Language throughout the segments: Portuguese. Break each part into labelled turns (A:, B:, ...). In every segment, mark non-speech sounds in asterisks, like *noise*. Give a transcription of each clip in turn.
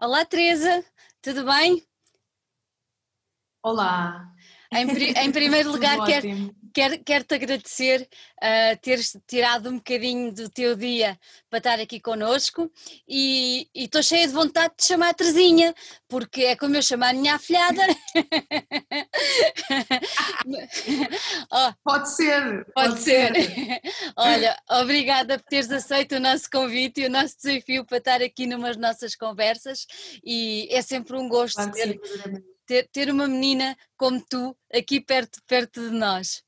A: Olá, Teresa, tudo bem?
B: Olá.
A: Em, em primeiro *laughs* lugar, quero, quero, quero te agradecer uh, teres tirado um bocadinho do teu dia para estar aqui connosco e estou cheia de vontade de chamar a Terezinha, porque é como eu chamo a minha afilhada. *laughs*
B: oh, pode ser.
A: Pode, pode ser. ser. *laughs* Olha, obrigada por teres aceito o nosso convite e o nosso desafio para estar aqui numas nossas conversas e é sempre um gosto
B: claro ter,
A: ter, ter uma menina como tu aqui perto, perto de nós.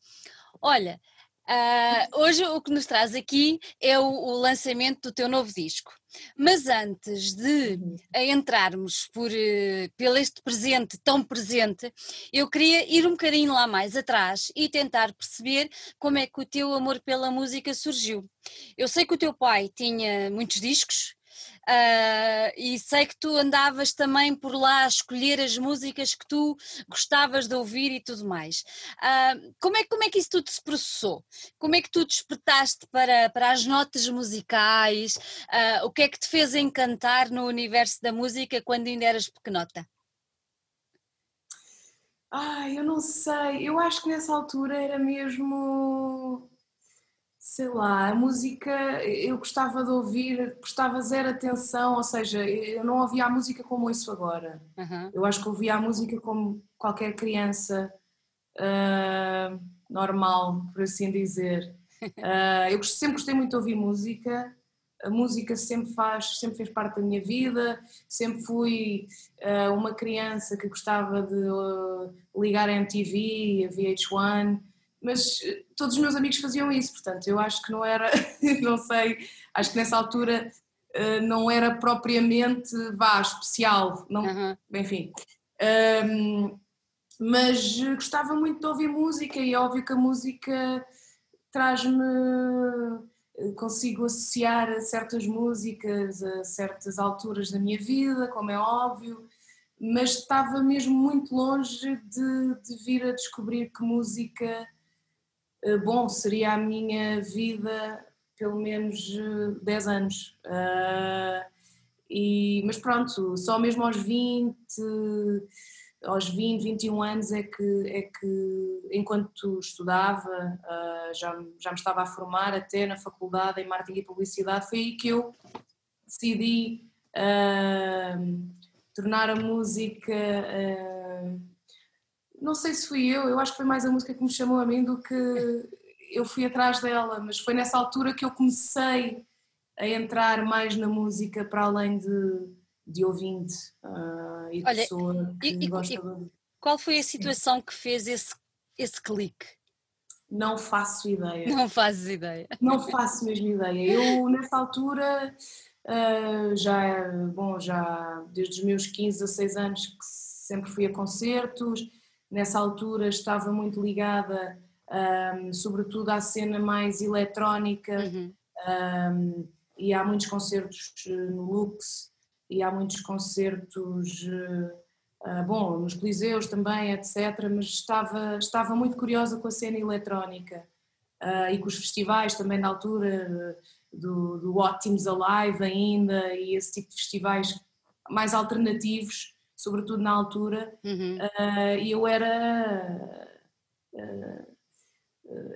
A: Olha, uh, *laughs* hoje o que nos traz aqui é o, o, lançamento do teu novo disco. Mas antes de uhum. entrarmos por, uh, pelo este presente tão presente, eu queria ir um bocadinho lá mais atrás e tentar perceber como é que o teu amor pela música surgiu. Eu sei que o teu pai tinha muitos discos, Uh, e sei que tu andavas também por lá a escolher as músicas que tu gostavas de ouvir e tudo mais. Uh, como, é, como é que isso tudo se processou? Como é que tu despertaste para, para as notas musicais? Uh, o que é que te fez encantar no universo da música quando ainda eras pequenota?
B: Ai, eu não sei, eu acho que nessa altura era mesmo sei lá, a música eu gostava de ouvir, prestava zero atenção, ou seja, eu não ouvia a música como ouço agora. Uhum. Eu acho que ouvia a música como qualquer criança uh, normal, por assim dizer. Uh, *laughs* eu sempre gostei muito de ouvir música, a música sempre faz, sempre fez parte da minha vida, sempre fui uh, uma criança que gostava de ligar a MTV, a VH1, mas eh, todos os meus amigos faziam isso, portanto, eu acho que não era, *laughs* não sei, acho que nessa altura eh, não era propriamente, vá, especial, não, uhum. enfim. Um, mas gostava muito de ouvir música e é óbvio que a música traz-me, eh, consigo associar certas músicas a certas alturas da minha vida, como é óbvio, mas estava mesmo muito longe de, de vir a descobrir que música eh, bom, seria a minha vida pelo menos 10 eh, anos. Uh, e, mas pronto, só mesmo aos 20, aos 20, 21 anos é que, é que enquanto estudava, uh, já, já me estava a formar até na faculdade em marketing e publicidade, foi aí que eu decidi uh, tornar a música não sei se fui eu, eu acho que foi mais a música que me chamou a mim do que eu fui atrás dela, mas foi nessa altura que eu comecei a entrar mais na música para além de, de ouvinte uh, e de Olha, pessoa que e, gosta e, de...
A: Qual foi a situação que fez esse, esse clique?
B: Não faço ideia.
A: Não fazes ideia.
B: Não faço mesmo ideia. Eu, nessa altura, uh, já, bom, já desde os meus 15 a 16 anos que sempre fui a concertos, nessa altura estava muito ligada, um, sobretudo à cena mais eletrónica, uhum. um, e há muitos concertos eh, no Lux, e há muitos concertos, uh, bom, nos Coliseus também, etc. Mas estava, estava muito curiosa com a cena eletrónica uh, e com os festivais também na altura, do, do Ótimos Alive ainda, e esse tipo de festivais mais alternativos sobretudo na altura, uhum. uh, e eu era, uh,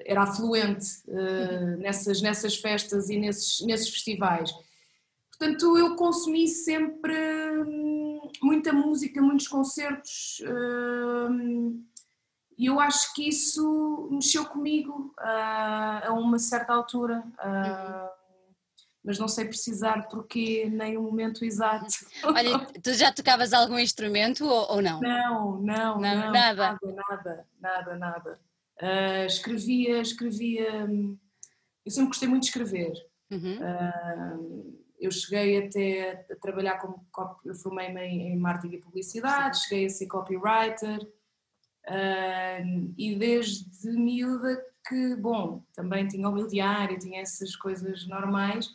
B: era afluente uh, nessas, nessas festas e nesses, nesses festivais. Portanto, eu consumi sempre hum, muita música, muitos concertos, e eu acho que isso mexeu comigo a uma certa altura. Uhum mas não sei precisar porque nem o momento exato. *laughs*
A: Olha, tu já tocavas algum instrumento ou, ou não?
B: não? Não, não, não, nada. Nada, nada, nada. Uh, escrevia, escrevia. Eu sempre gostei muito de escrever. Uhum. Uh, eu cheguei até a trabalhar como eu formei-me em marketing e publicidade, Sim. cheguei a ser copywriter uh, e desde miúda que, bom, também tinha o meu diário, tinha essas coisas normais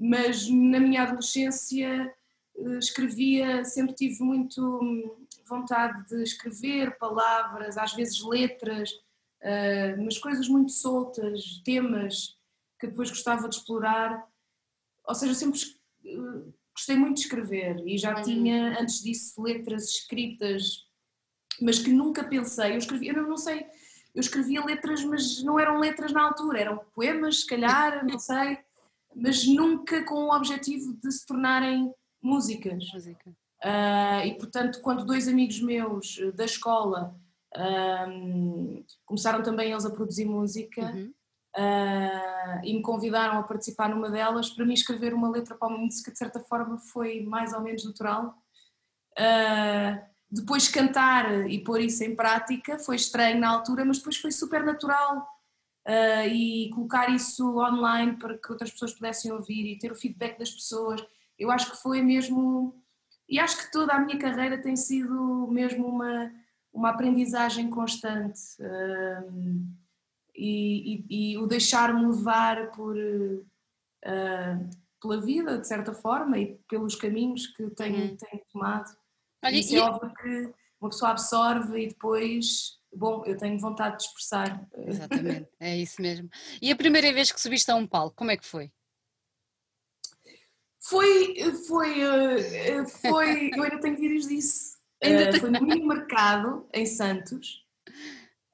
B: mas na minha adolescência eh, escrevia, sempre tive muito hum, vontade de escrever palavras, às vezes letras, eh, mas coisas muito soltas, temas que depois gostava de explorar. Ou seja, sempre eh, gostei muito de escrever e já uhum. tinha antes disso letras escritas, mas que nunca pensei. Eu escrevi, eu não sei, eu escrevia letras, mas não eram letras na altura, eram poemas, se calhar, não sei, mas nunca com o objetivo de se tornarem músicas. Música. Uh, e portanto, quando dois amigos meus eh, da escola um, começaram também eles a produzir música uhum. uh, e me convidaram a participar numa delas, para mim escrever uma letra para uma música de certa forma foi mais ou menos natural. Uh, depois cantar e pôr isso em prática foi estranho na altura, mas depois foi super natural. Uh, e colocar isso online para que outras pessoas pudessem ouvir e ter o feedback das pessoas, eu acho que foi mesmo e acho que toda a minha carreira tem sido mesmo uma, uma aprendizagem constante um, e, e, e, o deixar-me levar por, uh, pela vida, de certa forma, e pelos caminhos que tenho, uhum. tenho tomado. Olha, Isso é e... é óbvio que uma pessoa absorve e depois bom, eu tenho vontade de expressar.
A: Exatamente, *laughs* é isso mesmo. E a primeira vez que subiste a um palco, como é que foi?
B: Foi, foi, eh, foi, eu ainda tenho vídeos disso. *laughs* Uh, foi no mini mercado em Santos.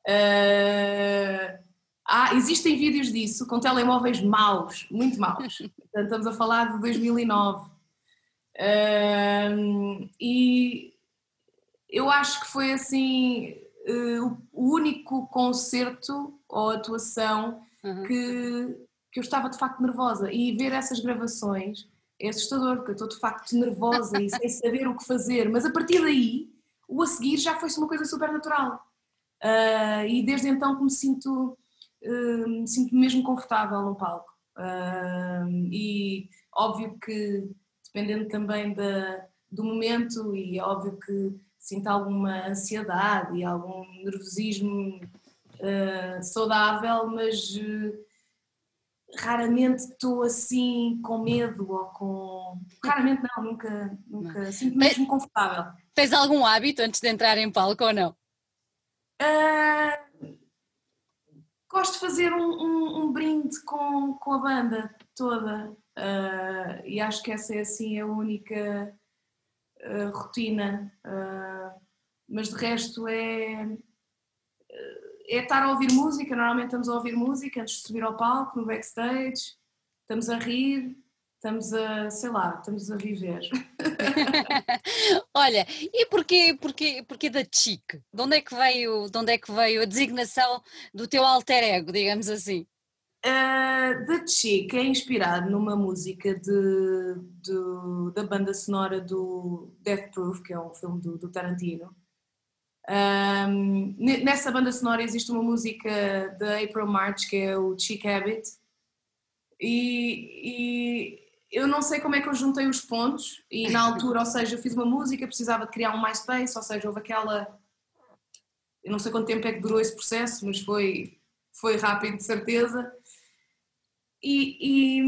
B: Uh, ah, existem vídeos disso com telemóveis maus, muito maus. *laughs* Portanto, estamos a falar de 2009. Uh, e eu acho que foi assim uh, o único concerto ou atuação uhum. que, que eu estava de facto nervosa. E ver essas gravações é assustador, porque eu estou de facto nervosa e sem saber o que fazer, mas a partir daí, o a seguir já foi uma coisa super natural. Uh, e desde então que me sinto, uh, me sinto mesmo confortável no palco. Uh, e óbvio que, dependendo também da, do momento, e óbvio que sinto alguma ansiedade e algum nervosismo saudável, mas raramente estou assim com medo ou com. Raramente não, nunca, nunca sinto mesmo confortável.
A: Tens algum hábito antes de entrar em palco ou não?
B: Uh, gosto de fazer um, um, um, brinde com, com a banda toda uh, e acho que essa é assim a única uh, rotina. mas de resto é é estar a ouvir música, normalmente estamos a ouvir música antes de subir ao palco, no backstage, estamos a rir, estamos a, sei lá, estamos a viver. *laughs*
A: Olha, e porquê, porquê, porquê da Chic? De onde, é que veio, de onde é que veio a designação do teu alter ego, digamos assim?
B: Uh, The Chic é inspirado numa música de, de, da banda sonora do Death Proof, que é um filme do, do Tarantino. Um, nessa banda sonora existe uma música da April March que é o Chic Habit e, e, eu não sei como é que eu juntei os pontos e na altura, ou seja, eu fiz uma música, precisava de criar um MySpace, ou seja, houve aquela eu não sei quanto tempo é que durou esse processo, mas foi, foi rápido de certeza e, e,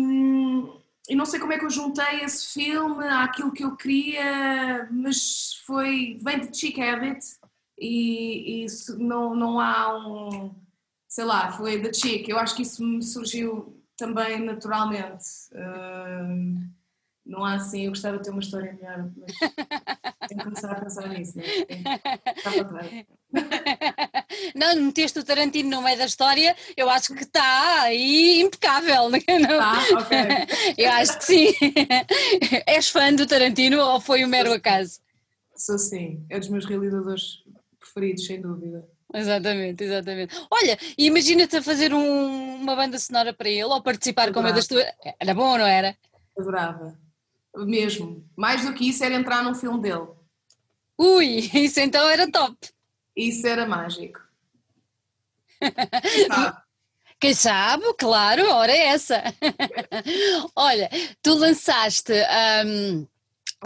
B: e não sei como é que eu juntei esse filme àquilo que eu queria, mas foi, vem de Chic Habit e, e não, não há um, sei lá, foi da chick. Eu acho que isso me surgiu também naturalmente. Uh, não há assim, eu gostava de ter uma história melhor, mas tenho que começar a pensar nisso. Né? Trás. *laughs*
A: Não, meteste o Tarantino no meio da história, eu acho que está aí impecável. *laughs* Não?
B: Ah, ok. *laughs*
A: Eu acho que sim. És fã do Tarantino ou foi um mero acaso?
B: Sou sim, é dos meus realizadores preferidos, sem dúvida.
A: Exatamente, exatamente. Olha, imagina-te a fazer um, uma banda sonora para ele ou participar com uma das tuas. Era bom ou não era?
B: Adorava. Mesmo. Mais do que isso era entrar num filme dele.
A: Ui, isso então era top.
B: Isso era mágico. *laughs*
A: Quem sabe, claro, a hora é essa. *laughs* Olha, tu lançaste um,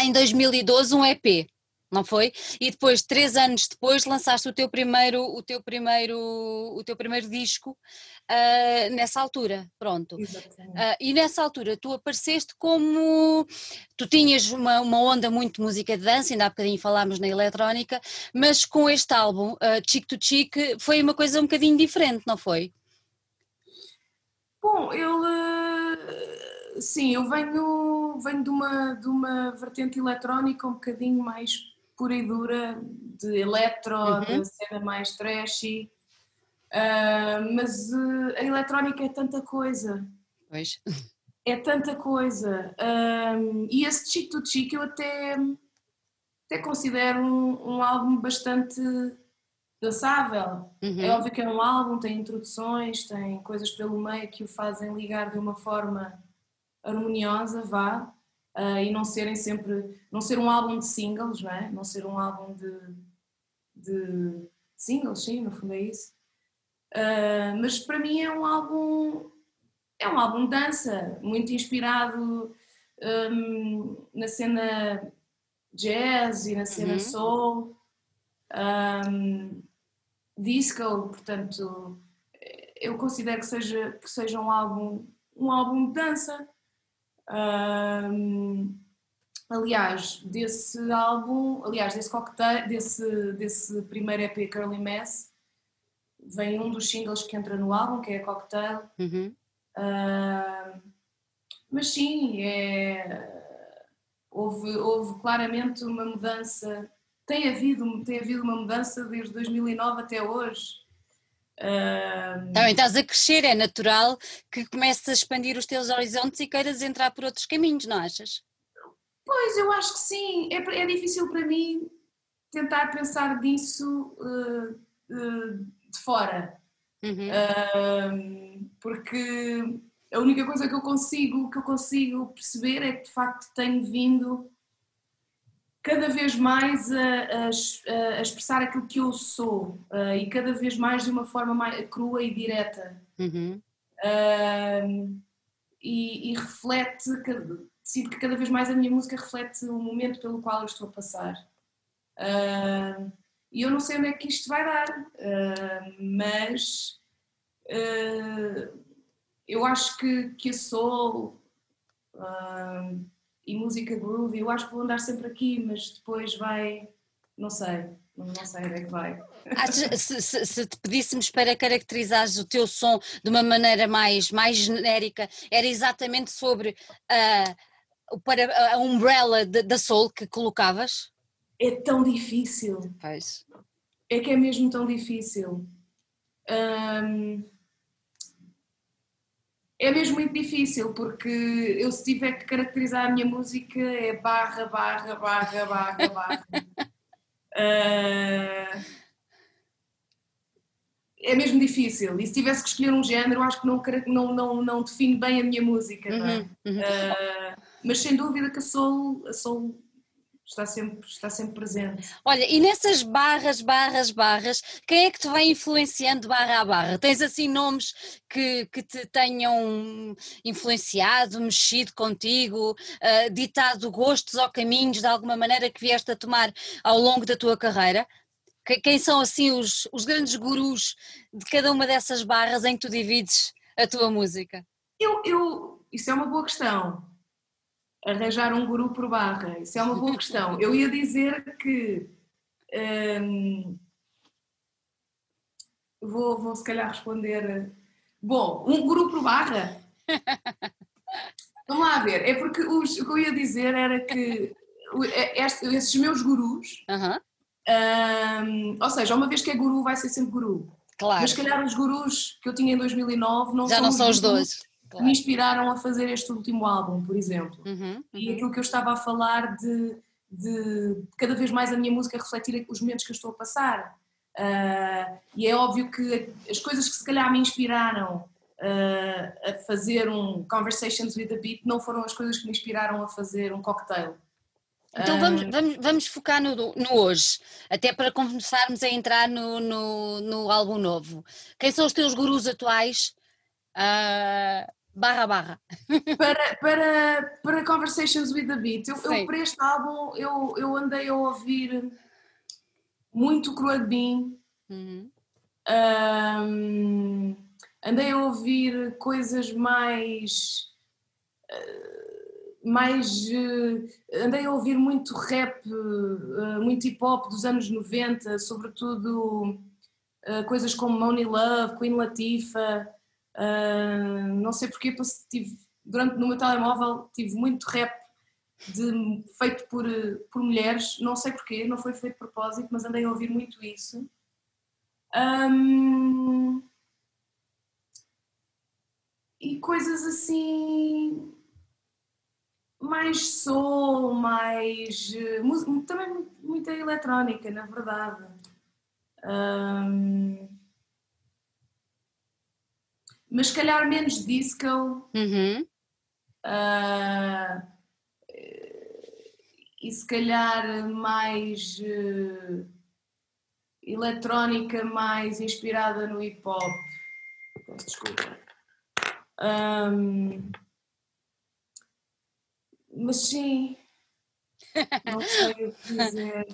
A: em 2012 um EP não foi? E depois, três anos depois, lançaste o teu primeiro, o teu primeiro, o teu primeiro disco uh, nessa altura, pronto. Uh, e nessa altura tu apareceste como, tu tinhas uma, uma onda muito de música de dança, ainda há bocadinho falámos na eletrónica, mas com este álbum, uh, Chic to Chic, foi uma coisa um bocadinho diferente, não foi?
B: Bom, eu, sim, eu venho venho de uma, de uma vertente eletrónica um bocadinho mais pura e dura, de eletro, uhum. de cena mais trashy. Uh, mas uh, a eletrónica é tanta coisa.
A: Pois.
B: É tanta coisa. Um, e esse Chic to Chic eu até, até considero um, um álbum bastante dançável. Uhum. É óbvio que é um álbum, tem introduções, tem coisas pelo meio que o fazem ligar de uma forma harmoniosa, vá, uh, e não serem sempre, não ser um álbum de singles, não é? Não ser um álbum de, de singles, sim, no fundo é isso. Uh, mas para mim é um álbum, é um álbum de dança, muito inspirado um, na cena jazz e na cena uhum. soul. Um, disco, portanto, eu considero que seja, que seja um álbum um álbum de dança. Um, aliás, desse álbum, aliás, desse cocktail, desse, desse primeiro EP Curly Mess, vem um dos singles que entra no álbum, que é Cocktail. Uhum. Uh, mas sim, é, houve, houve claramente uma mudança tem havido, tem havido uma mudança desde 2009 até hoje.
A: Também estás a crescer, é natural que comeces a expandir os teus horizontes e queiras entrar por outros caminhos, não achas?
B: Pois, eu acho que sim. É, é difícil para mim tentar pensar disso uh, uh, de fora. Uhum. porque a única coisa que eu consigo que eu consigo perceber é que de facto tenho vindo cada vez mais a, a, a, expressar aquilo que eu sou uh, e cada vez mais de uma forma mais crua e direta. Uhum. Uh, e, e, reflete, sinto que cada vez mais a minha música reflete o momento pelo qual eu estou a passar. Uh, e eu não sei onde é que isto vai dar, mas eu acho que, que a soul e música groove, eu acho que vou andar sempre aqui, mas depois vai, não sei, não sei onde é que vai.
A: se, se, se, te pedíssemos para caracterizares o teu som de uma maneira mais, mais genérica, era exatamente sobre uh, para a umbrella da soul que colocavas?
B: É tão difícil.
A: Pois.
B: É que é mesmo tão difícil. Um, é mesmo muito difícil, porque eu se tiver que caracterizar a minha música é barra, barra, barra, barra, barra. uh, *laughs* é mesmo difícil. E se tivesse que escolher um género, acho que não, não, não, não define bem a minha música. É? Uhum, uhum. Uh, mas sem dúvida que a soul, a soul está sempre, está sempre presente.
A: Olha, e nessas barras, barras, barras, quem é que te vai influenciando barra a barra? Tens assim nomes que, que te tenham influenciado, mexido contigo, uh, ditado gostos ou caminhos de alguma maneira que vieste a tomar ao longo da tua carreira? Quem são assim os, os grandes gurus de cada uma dessas barras em que tu divides a tua música?
B: Eu, eu, isso é uma boa questão arranjar um guru por barra? Isso é uma boa questão. Eu ia dizer que. Hum, vou, vou se calhar responder. Bom, um guru por barra? *laughs* Vamos lá ver. É porque os, o que eu ia dizer era que é, esses meus gurus. Um, ou seja, uma vez que é guru, vai ser sempre guru.
A: Claro.
B: Mas se calhar os gurus que eu tinha em 2009 não
A: Já
B: são
A: não são os dois
B: claro. me inspiraram a fazer este último álbum, por exemplo. Uhum, uhum. E aquilo que eu estava a falar de, de cada vez mais a minha música refletir os momentos que eu estou a passar. Uh, e é óbvio que as coisas que se calhar me inspiraram uh, a fazer um Conversations with a Beat não foram as coisas que me inspiraram a fazer um cocktail.
A: Então vamos, vamos, vamos focar no, no, hoje, até para começarmos a entrar no, no, no, álbum novo. Quem são os teus gurus atuais uh, barra barra.
B: Para, para, para Conversations with the Beat, eu, eu, para este álbum eu, eu andei a ouvir muito Cruad Bean, uhum. um, andei a ouvir coisas mais. mais andei a ouvir muito rap, muito hip hop dos anos 90, sobretudo coisas como Money Love, Queen Latifah. Uh, não sei porque tive, durante no meu telemóvel tive muito rap de, feito por, por mulheres, não sei porquê, não foi feito de propósito, mas andei a ouvir muito isso. Um, e coisas assim mais soul, mais também muita eletrónica, na verdade. Mas se calhar menos disco. Uhum. Uh, e se calhar mais uh, eletrónica, mais inspirada no hip hop. Desculpa. Um, mas sim, *laughs* não sei o que dizer.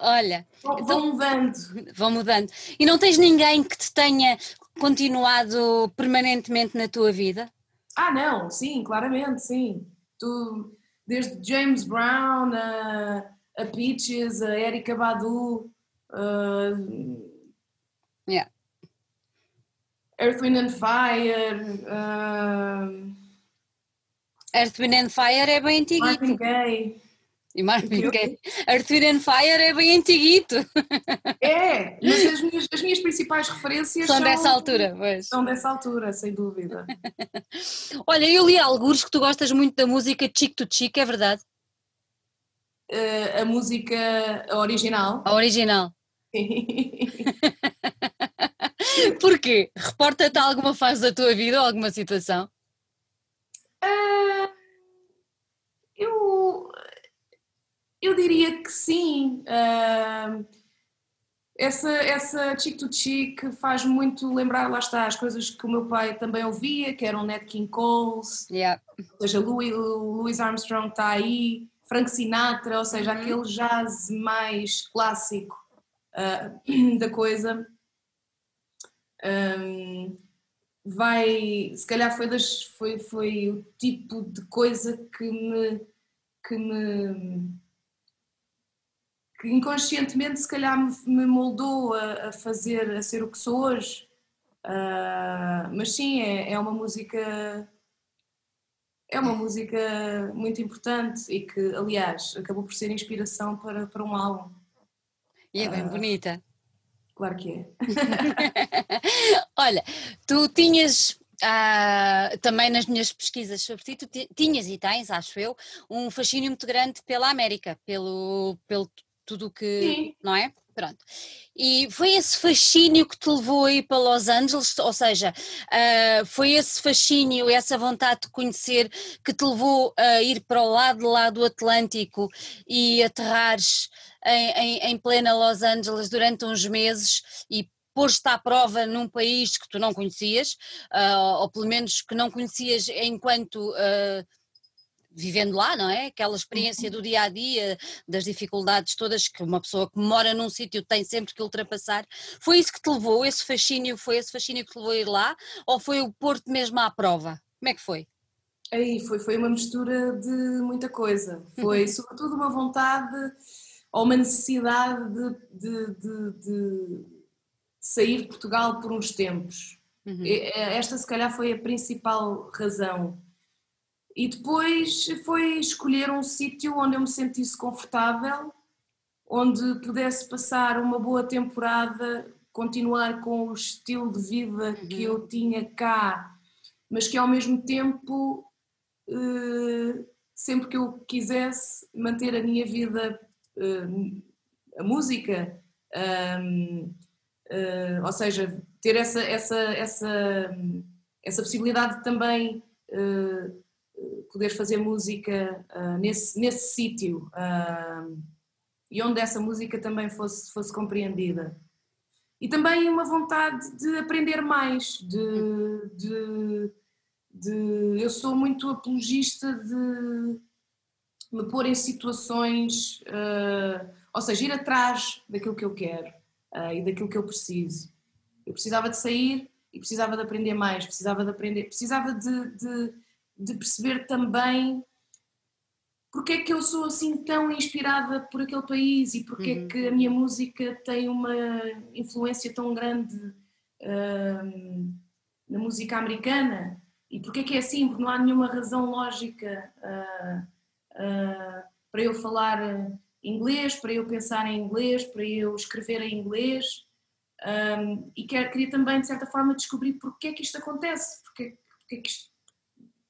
A: Olha,
B: vão então, mudando.
A: Vão mudando. E não tens ninguém que te tenha continuado permanentemente na tua vida?
B: Ah, não, sim, claramente, sim. Tu, desde James Brown a, a Peaches, a Erika Badu, uh,
A: yeah.
B: Earth, Wind and Fire. Uh,
A: Earth, Wind and Fire é bem
B: Gaye.
A: E Marvin Gaye. Earth, Wind and Fire é bem antiguito.
B: É, mas as minhas, as minhas principais referências
A: são, são dessa altura, pois.
B: São dessa altura, sem dúvida. *laughs*
A: Olha, eu li alguns que tu gostas muito da música Chick to Chick, é verdade?
B: Uh, a música original.
A: A original. *laughs* Porquê? Reporta-te alguma fase da tua vida ou alguma situação?
B: Uh, eu, eu diria que sim. Uh, essa, essa Chick to Chick faz muito lembrar, lá está, as coisas que o meu pai também ouvia, que eram Nat King Coles,
A: yeah.
B: ou seja, Louis, Louis Armstrong está aí, Frank Sinatra, ou seja, uhum. aquele jazz mais clássico uh, *clears throat* da coisa. Um, vai, se calhar foi, das, foi, foi o tipo de coisa que me, que me que inconscientemente se calhar me, moldou a, a, fazer, a ser o que sou hoje. Uh, mas sim, é, é uma música é uma música muito importante e que, aliás, acabou por ser inspiração para, para um álbum.
A: E é bem uh, bonita.
B: Claro que é. *laughs*
A: Olha, tu tinhas uh, também nas minhas pesquisas sobre ti, tu tinhas e tens, acho eu, um fascínio muito grande pela América, pelo, pelo tudo o que. Sim. Não é? Pronto. E foi esse fascínio que te levou a ir para Los Angeles, ou seja, uh, foi esse fascínio, essa vontade de conhecer que te levou a ir para o lado lá do Atlântico e aterrares em, em, em plena Los Angeles durante uns meses e pôs-te à prova num país que tu não conhecias, uh, ou pelo menos que não conhecias enquanto uh, vivendo lá, não é? Aquela experiência uhum. do dia a dia, das dificuldades todas que uma pessoa que mora num sítio tem sempre que ultrapassar. Foi isso que te levou, esse fascínio, foi esse fascínio que te levou a ir lá, ou foi o Porto mesmo à prova? Como é que foi?
B: Aí foi, foi uma mistura de muita coisa. Foi sobretudo uma vontade ou uma necessidade de, de, de, de sair de Portugal por uns tempos. Uhum. Esta, se calhar, foi a principal razão. E depois foi escolher um sítio onde eu me sentisse confortável, onde pudesse passar uma boa temporada, continuar com o estilo de vida uhum. que eu tinha cá, mas que ao mesmo tempo, eh, sempre que eu quisesse manter a minha vida a música, uh, ou seja, ter essa, essa, essa, essa possibilidade de também uh, poder fazer música uh, nesse, nesse sítio e onde essa música também fosse, fosse compreendida. E também uma vontade de aprender mais, de, de, de eu sou muito apologista de me pôr em situações, uh, ou seja, ir atrás daquilo que eu quero uh, e daquilo que eu preciso. Eu precisava de sair e precisava de aprender mais, precisava de aprender, precisava de, de, de perceber também porque é que eu sou assim tão inspirada por aquele país e porque uhum. é que a minha música tem uma influência tão grande uh, na música americana e porque é que é assim, porque não há nenhuma razão lógica uh, uh, para eu falar inglês, para eu pensar em inglês, para eu escrever em inglês. Um, e quer, queria também, de certa forma, descobrir porque é que isto acontece, porque, porque é que isto,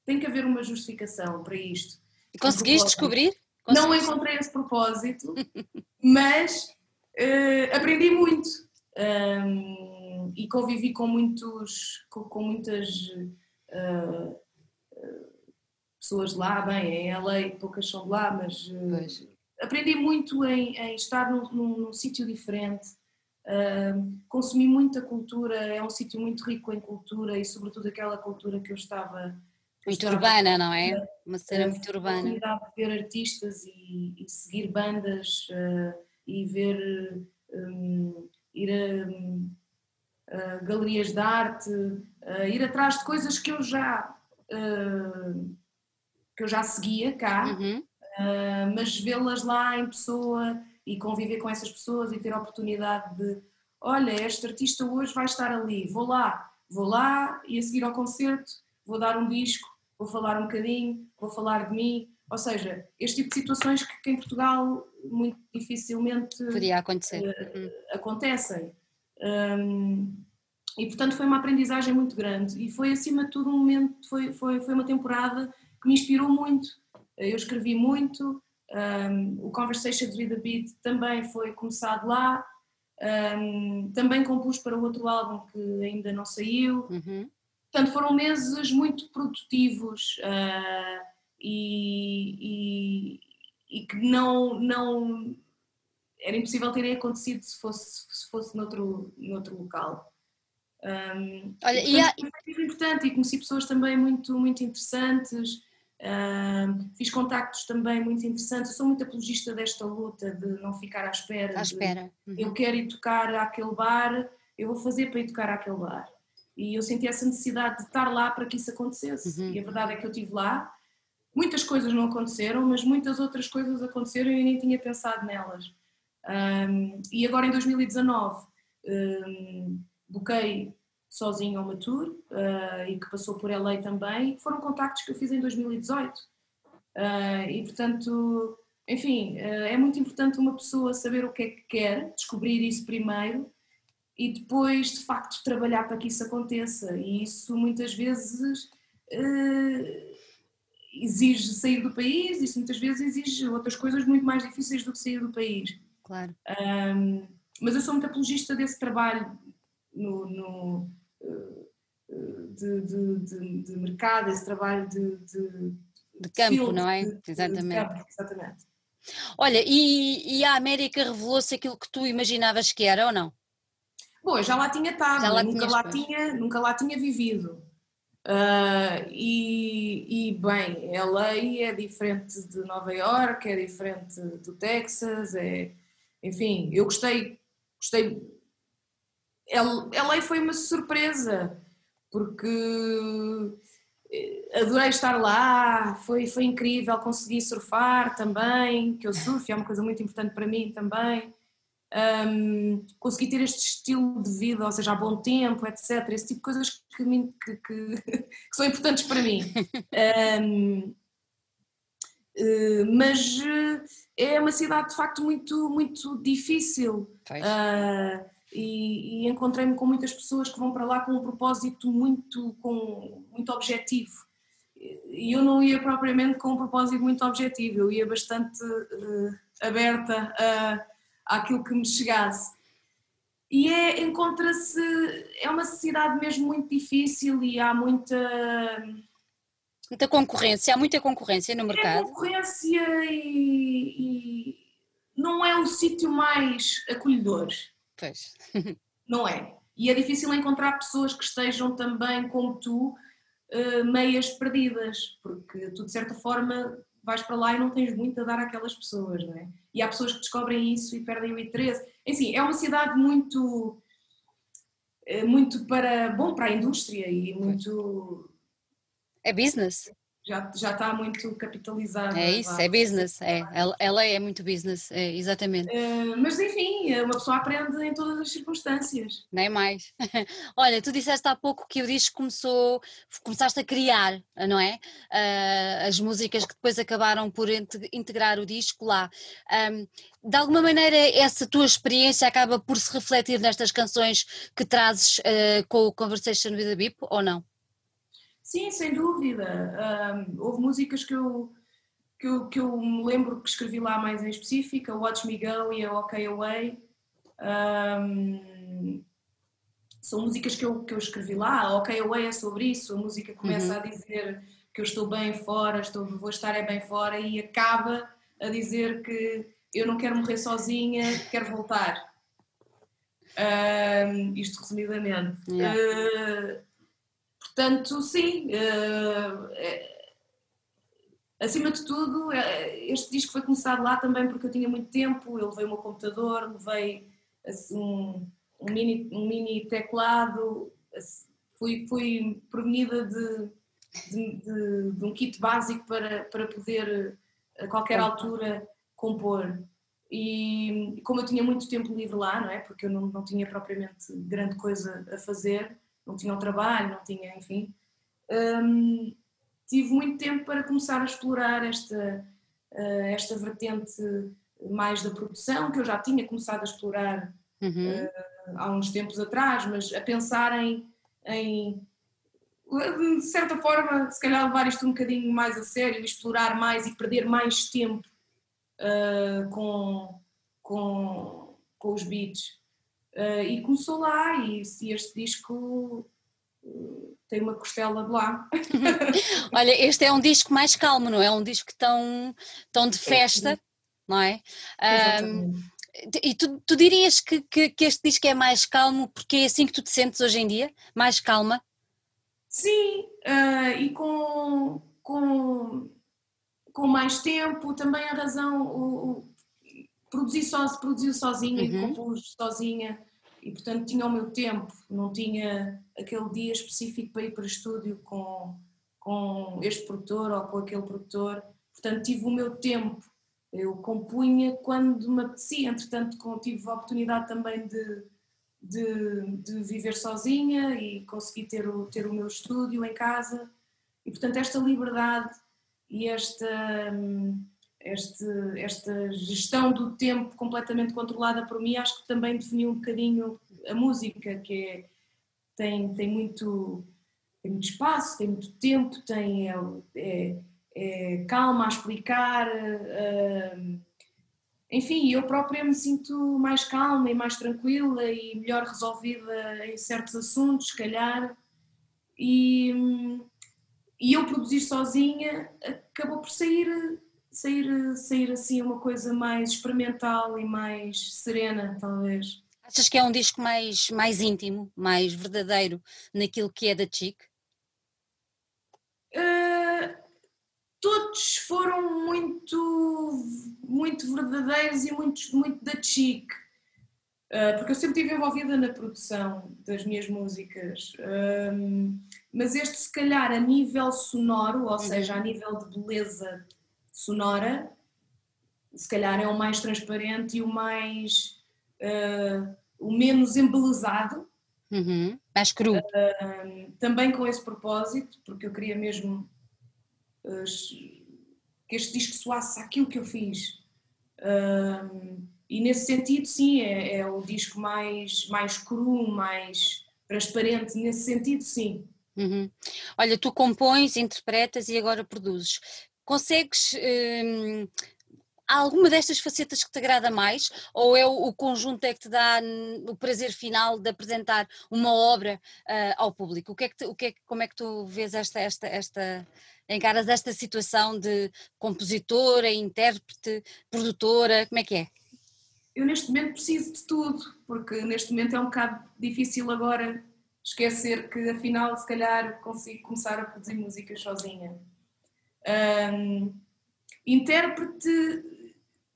B: tem que haver uma justificação para isto.
A: E conseguiste descobrir?
B: Conseguiste? Não encontrei esse propósito, *laughs* mas uh, aprendi muito um, e convivi com muitos, com, com muitas uh, pessoas lá, bem, em LA poucas são de lá, mas uh, aprendi muito em, em estar num, num, num sítio diferente, consumi muita cultura, é um sítio muito rico em cultura e sobretudo aquela cultura que eu estava...
A: muito urbana, não é? Uma cena uh, muito urbana. A
B: oportunidade de ver artistas e, e seguir bandas uh, e ver, um, ir a, a, galerias de arte, ir atrás de coisas que eu já... que eu já seguia cá, uhum uh, mas vê-las lá em pessoa e conviver com essas pessoas e ter a oportunidade de, olha, este artista hoje vai estar ali, vou lá, vou lá e a seguir ao concerto vou dar um disco, vou falar um bocadinho, vou falar de mim, ou seja, este tipo de situações que, que em Portugal muito dificilmente
A: podia acontecer.
B: Uh, acontecem. Um, e portanto foi uma aprendizagem muito grande e foi acima de tudo um momento, foi, foi, foi uma temporada que me inspirou muito eu escrevi muito, um, o Conversations with the Beat também foi começado lá, um, também compus para o outro álbum que ainda não saiu. Uhum. Portanto, foram meses muito produtivos uh, e, e, e, que não, não era impossível terem acontecido se fosse, se fosse noutro, noutro local. Um, Olha, e, portanto, e foi importante e conheci pessoas também muito, muito interessantes. Uh, fiz contactos também muito interessantes. Eu sou muito apologista desta luta de não ficar à espera.
A: À espera.
B: Uhum. Eu quero ir tocar àquele bar, eu vou fazer para ir tocar àquele bar. E eu senti essa necessidade de estar lá para que isso acontecesse. Uhum. E a verdade é que eu estive lá. Muitas coisas não aconteceram, mas muitas outras coisas aconteceram e eu nem tinha pensado nelas. Um, e agora em 2019 um, buquei sozinho uma tour uh, e que passou por LA também, foram contactos que eu fiz em 2018. Uh, eh, e portanto, enfim, uh, é muito importante uma pessoa saber o que é que quer, descobrir isso primeiro e depois, de facto, trabalhar para que isso aconteça. E isso muitas vezes exige sair do país, isso muitas vezes exige outras coisas muito mais difíceis do que sair do país.
A: Claro.
B: Um, mas eu sou muito apologista desse trabalho no, no de, de, de, de, mercado, esse trabalho de,
A: de, campo, não é? exatamente.
B: Campo, exatamente.
A: Olha, e, e a América revelou-se aquilo que tu imaginavas que era ou não?
B: Bom, já lá tinha estado, nunca, lá tinha, nunca lá tinha vivido. Uh, e, e, bem, LA é diferente de Nova York, é diferente do Texas, é, enfim, eu gostei, gostei LA foi uma surpresa, porque eh, adorei estar lá, foi, foi incrível, consegui surfar também, que eu surfo, é uma coisa muito importante para mim também. Um, consegui ter este estilo de vida, ou seja, a bom tempo, etc. Esse tipo de coisas que, me, que, que, *laughs* que são importantes para mim. Um, eh, mas eh, é uma cidade de facto muito, muito difícil. Uh, e, e encontrei-me com muitas pessoas que vão para lá com um propósito muito, com, muito objetivo. E eu não ia propriamente com um propósito muito objetivo, eu ia bastante uh, aberta a, àquilo que me chegasse. E é, encontra-se, é uma cidade mesmo muito difícil e há muita.
A: Muita concorrência, há muita concorrência no mercado.
B: É concorrência e, e não é o sítio mais acolhedor.
A: Pois. *laughs*
B: Não é? E é difícil encontrar pessoas que estejam também como tu, uh, meias perdidas, porque tu de certa forma vais para lá e não tens muito a dar àquelas pessoas, não é? E há pessoas que descobrem isso e perdem o interesse. Enfim, é uma cidade muito eh, muito para bom para a indústria e muito
A: é business
B: já, já está muito capitalizada.
A: É isso, é business, é. Ela, ela é muito business, é, exatamente.
B: Uh, mas enfim, uma pessoa aprende em todas as circunstâncias.
A: Nem mais. *laughs* Olha, tu disseste há pouco que o disco começou, começaste a criar, não é? Uh, as músicas que depois acabaram por integrar o disco lá. Um, de alguma maneira, essa tua experiência acaba por se refletir nestas canções que trazes uh, com o Conversation with a Bip, ou não?
B: Sim, sem dúvida. Um, houve músicas que eu, que, eu, que eu me lembro que escrevi lá mais em específico, a Watch Me Go e a OK Away. Um, são músicas que eu, que eu escrevi lá, a OK Away é sobre isso, a música começa uhum. a dizer que eu estou bem fora, estou, vou estar é bem fora e acaba a dizer que eu não quero morrer sozinha, quero voltar. Um, isto resumidamente. Yeah. Uh, Portanto, sim, uh, é, acima de tudo, é, este disco foi começado lá também porque eu tinha muito tempo, eu levei o meu computador, levei assim, um, um, mini, um mini teclado, fui, fui prevenida de, de, de, de, um kit básico para, para poder a qualquer altura compor. E como eu tinha muito tempo livre lá, não é? Porque eu não, não tinha propriamente grande coisa a fazer, não tinha o trabalho, não tinha, enfim. Um, tive muito tempo para começar a explorar esta, uh, esta vertente mais da produção, que eu já tinha começado a explorar uhum. uh, há uns tempos atrás, mas a pensar em, em, de certa forma, se calhar levar isto um bocadinho mais a sério, explorar mais e perder mais tempo uh, com, com, com os beats. Uh, e começou lá, e, e este disco uh, tem uma costela de lá. *laughs*
A: Olha, este é um disco mais calmo, não é? Um disco tão, tão de festa, é. não é? Um, e tu, tu dirias que, que, que, este disco é mais calmo porque é assim que tu te sentes hoje em dia? Mais calma?
B: Sim, uh, e com, com, com mais tempo, também a razão, o, o produzir so, produziu sozinha uhum. e compus sozinha e portanto tinha o meu tempo, não tinha aquele dia específico para ir para estúdio com, com este produtor ou com aquele produtor, portanto tive o meu tempo, eu compunha quando me apetecia, entretanto tive a oportunidade também de, de, de viver sozinha e consegui ter o, ter o meu estúdio em casa. E portanto esta liberdade e esta... Hum, este, esta gestão do tempo completamente controlada por mim, acho que também definiu um bocadinho a música, que é, tem, tem, muito, tem muito espaço, tem muito tempo, tem, é, é, é calma a explicar. Uh, enfim, eu própria me sinto mais calma e mais tranquila e melhor resolvida em certos assuntos, se calhar. E, e eu produzir sozinha acabou por sair sair, sair assim uma coisa mais experimental e mais serena, talvez.
A: Achas que é um disco mais, mais íntimo, mais verdadeiro naquilo que é da Chic?
B: Uh, todos foram muito, muito verdadeiros e muito, muito da Chic. Uh, porque eu sempre estive envolvida na produção das minhas músicas, uh, mas este, se calhar, a nível sonoro, ou uhum. seja, a nível de beleza sonora, se calhar é o mais transparente e o mais uh, o menos embelezado.
A: Uhum. Mais cru.
B: Uh, também com esse propósito, porque eu queria mesmo uh, que este disco soasse aquilo que eu fiz. e nesse sentido, sim, é, é, o disco mais, mais cru, mais transparente. Nesse sentido, sim.
A: Uhum. Olha, tu compões, interpretas e agora produzes consegues. Hum, há alguma destas facetas que te agrada mais? Ou é o, conjunto é que te dá o prazer final de apresentar uma obra uh, ao público? O que é que te, o que é, como é que tu vês esta, esta, esta, encaras esta situação de compositora, intérprete, produtora, como é que é?
B: Eu neste momento preciso de tudo, porque neste momento é um bocado difícil agora esquecer que afinal se calhar consigo começar a produzir músicas sozinha. Um, intérprete,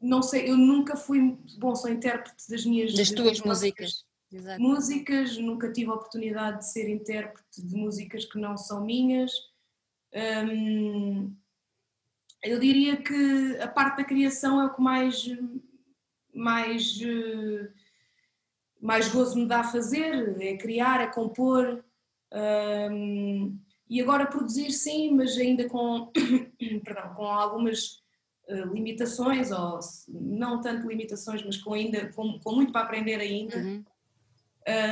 B: não sei, eu nunca fui, bom, sou intérprete das minhas...
A: Das, das tuas músicas.
B: Músicas, nunca tive a oportunidade de ser intérprete de músicas que não são minhas. Hum, eu diria que a parte da criação é o que mais, mais, mais gozo me dá a fazer, é criar, é compor. E agora produzir sim, mas ainda com, *coughs* perdão, com algumas uh, limitações, ou não tanto limitações, mas com, ainda, com, com muito para aprender ainda. Uhum.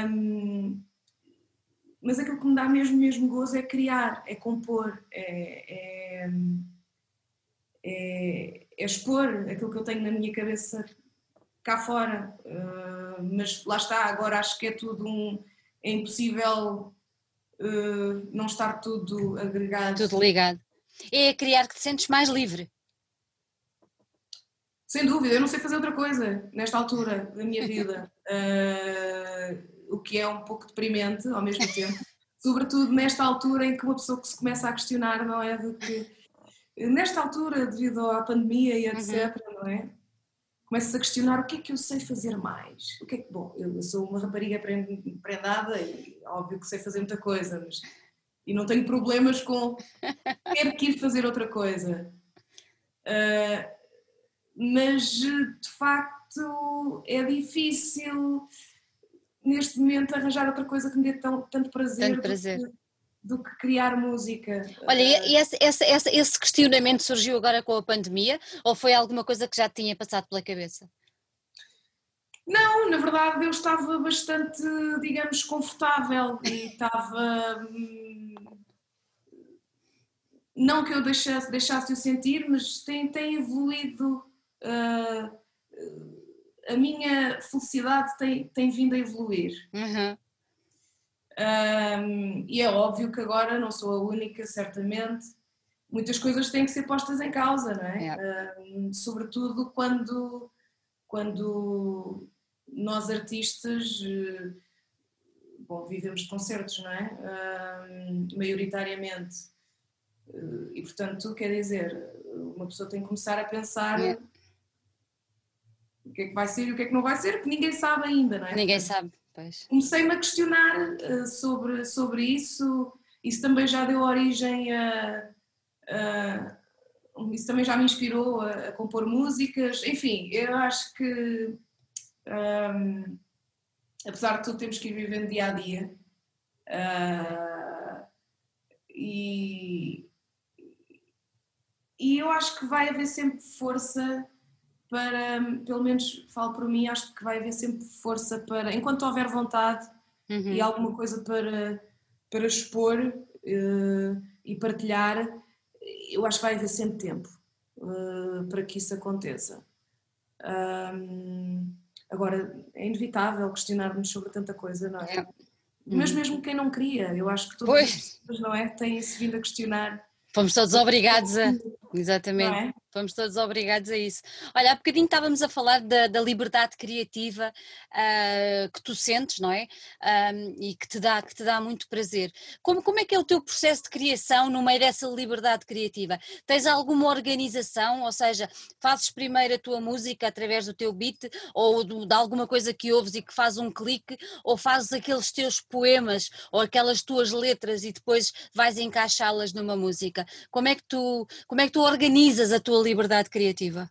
B: Um, mas aquilo que me dá mesmo, mesmo gozo é criar, é compor, é, é, é, é expor aquilo que eu tenho na minha cabeça cá fora. Uh, mas lá está, agora acho que é tudo um. É impossível uh, não estar tudo agregado.
A: Tudo ligado. É criar que te sentes mais livre.
B: Sem dúvida, eu não sei fazer outra coisa nesta altura da minha vida. Uh, *laughs* o que é um pouco deprimente ao mesmo *laughs* tempo. Sobretudo nesta altura em que uma pessoa que se começa a questionar, não é? De que. Nesta altura, devido à pandemia e etc., uhum. não é? Começas a questionar o que é que eu sei fazer mais. O que é que, bom, eu sou uma rapariga prendada e óbvio que sei fazer muita coisa, mas e não tenho problemas com ter que ir fazer outra coisa. Uh, mas de facto é difícil neste momento arranjar outra coisa que me dê tão, tanto prazer.
A: Tanto prazer.
B: Do que, do que criar música.
A: Olha, e esse, esse, esse, esse, questionamento surgiu agora com a pandemia ou foi alguma coisa que já tinha passado pela cabeça?
B: Não, na verdade eu estava bastante, digamos, confortável e estava. Hum, não que eu deixasse, deixasse o sentir, mas tem, tem evoluído. Uh, a minha felicidade tem, tem vindo a evoluir. Uhum. Um, e é óbvio que agora não sou a única, certamente. Muitas coisas têm que ser postas em causa, não é? é. Um, sobretudo quando, quando nós artistas, eh, bom, vivemos de concertos, não é? Um, maioritariamente. Eh, e portanto, quer dizer, uma pessoa tem que começar a pensar é. o que é que vai ser e o que é que não vai ser, porque ninguém sabe ainda, não é?
A: Ninguém sabe.
B: Comecei-me a questionar uh, sobre, sobre isso, isso também já deu origem a, a isso também já me inspirou a, a, compor músicas, enfim, eu acho que um, apesar de tudo temos que ir vivendo dia a dia. Uh, e, e eu acho que vai haver sempre força para, pelo menos falo por mim, acho que vai haver sempre força para, enquanto houver vontade uhum. e alguma coisa para, para expor uh, e partilhar, eu acho que vai haver sempre tempo uh, para que isso aconteça. Um, agora, é inevitável questionar-nos sobre tanta coisa, não é? é. Mas mesmo quem não queria, eu acho que todas pois. as pessoas, não é? Têm-se vindo a questionar.
A: Fomos todos obrigados a. Exatamente. É? Fomos todos obrigados a isso. Olha, há bocadinho estávamos a falar da, da liberdade criativa uh, que tu sentes, não é? Um, e que te, dá, que te dá muito prazer. Como, como é que é o teu processo de criação no meio dessa liberdade criativa? Tens alguma organização, ou seja, fazes primeiro a tua música através do teu beat ou do, de alguma coisa que ouves e que faz um clique, ou fazes aqueles teus poemas ou aquelas tuas letras e depois vais encaixá-las numa música? Como é que tu, como é que tu organizas a tua liberdade criativa?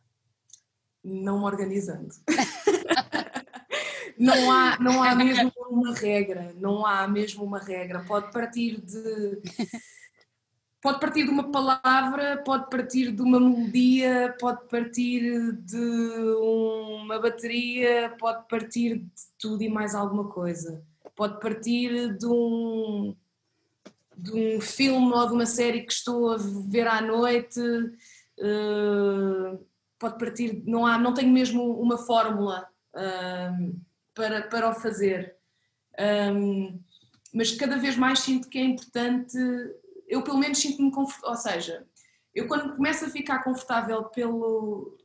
B: Não me organizando. *laughs* não, há, não há mesmo uma regra, não há mesmo uma regra. Pode partir de. Pode partir de uma palavra, pode partir de uma melodia, pode partir de uma bateria, pode partir de tudo e mais alguma coisa. Pode partir de um, de um filme ou de uma série que estou a ver à noite, uh, pode partir, não, há, não tenho mesmo uma fórmula uh, para, para o fazer. Um, mas cada vez mais sinto que é importante, eu pelo menos sinto-me confortável, ou seja, eu quando começo a ficar confortável pelo,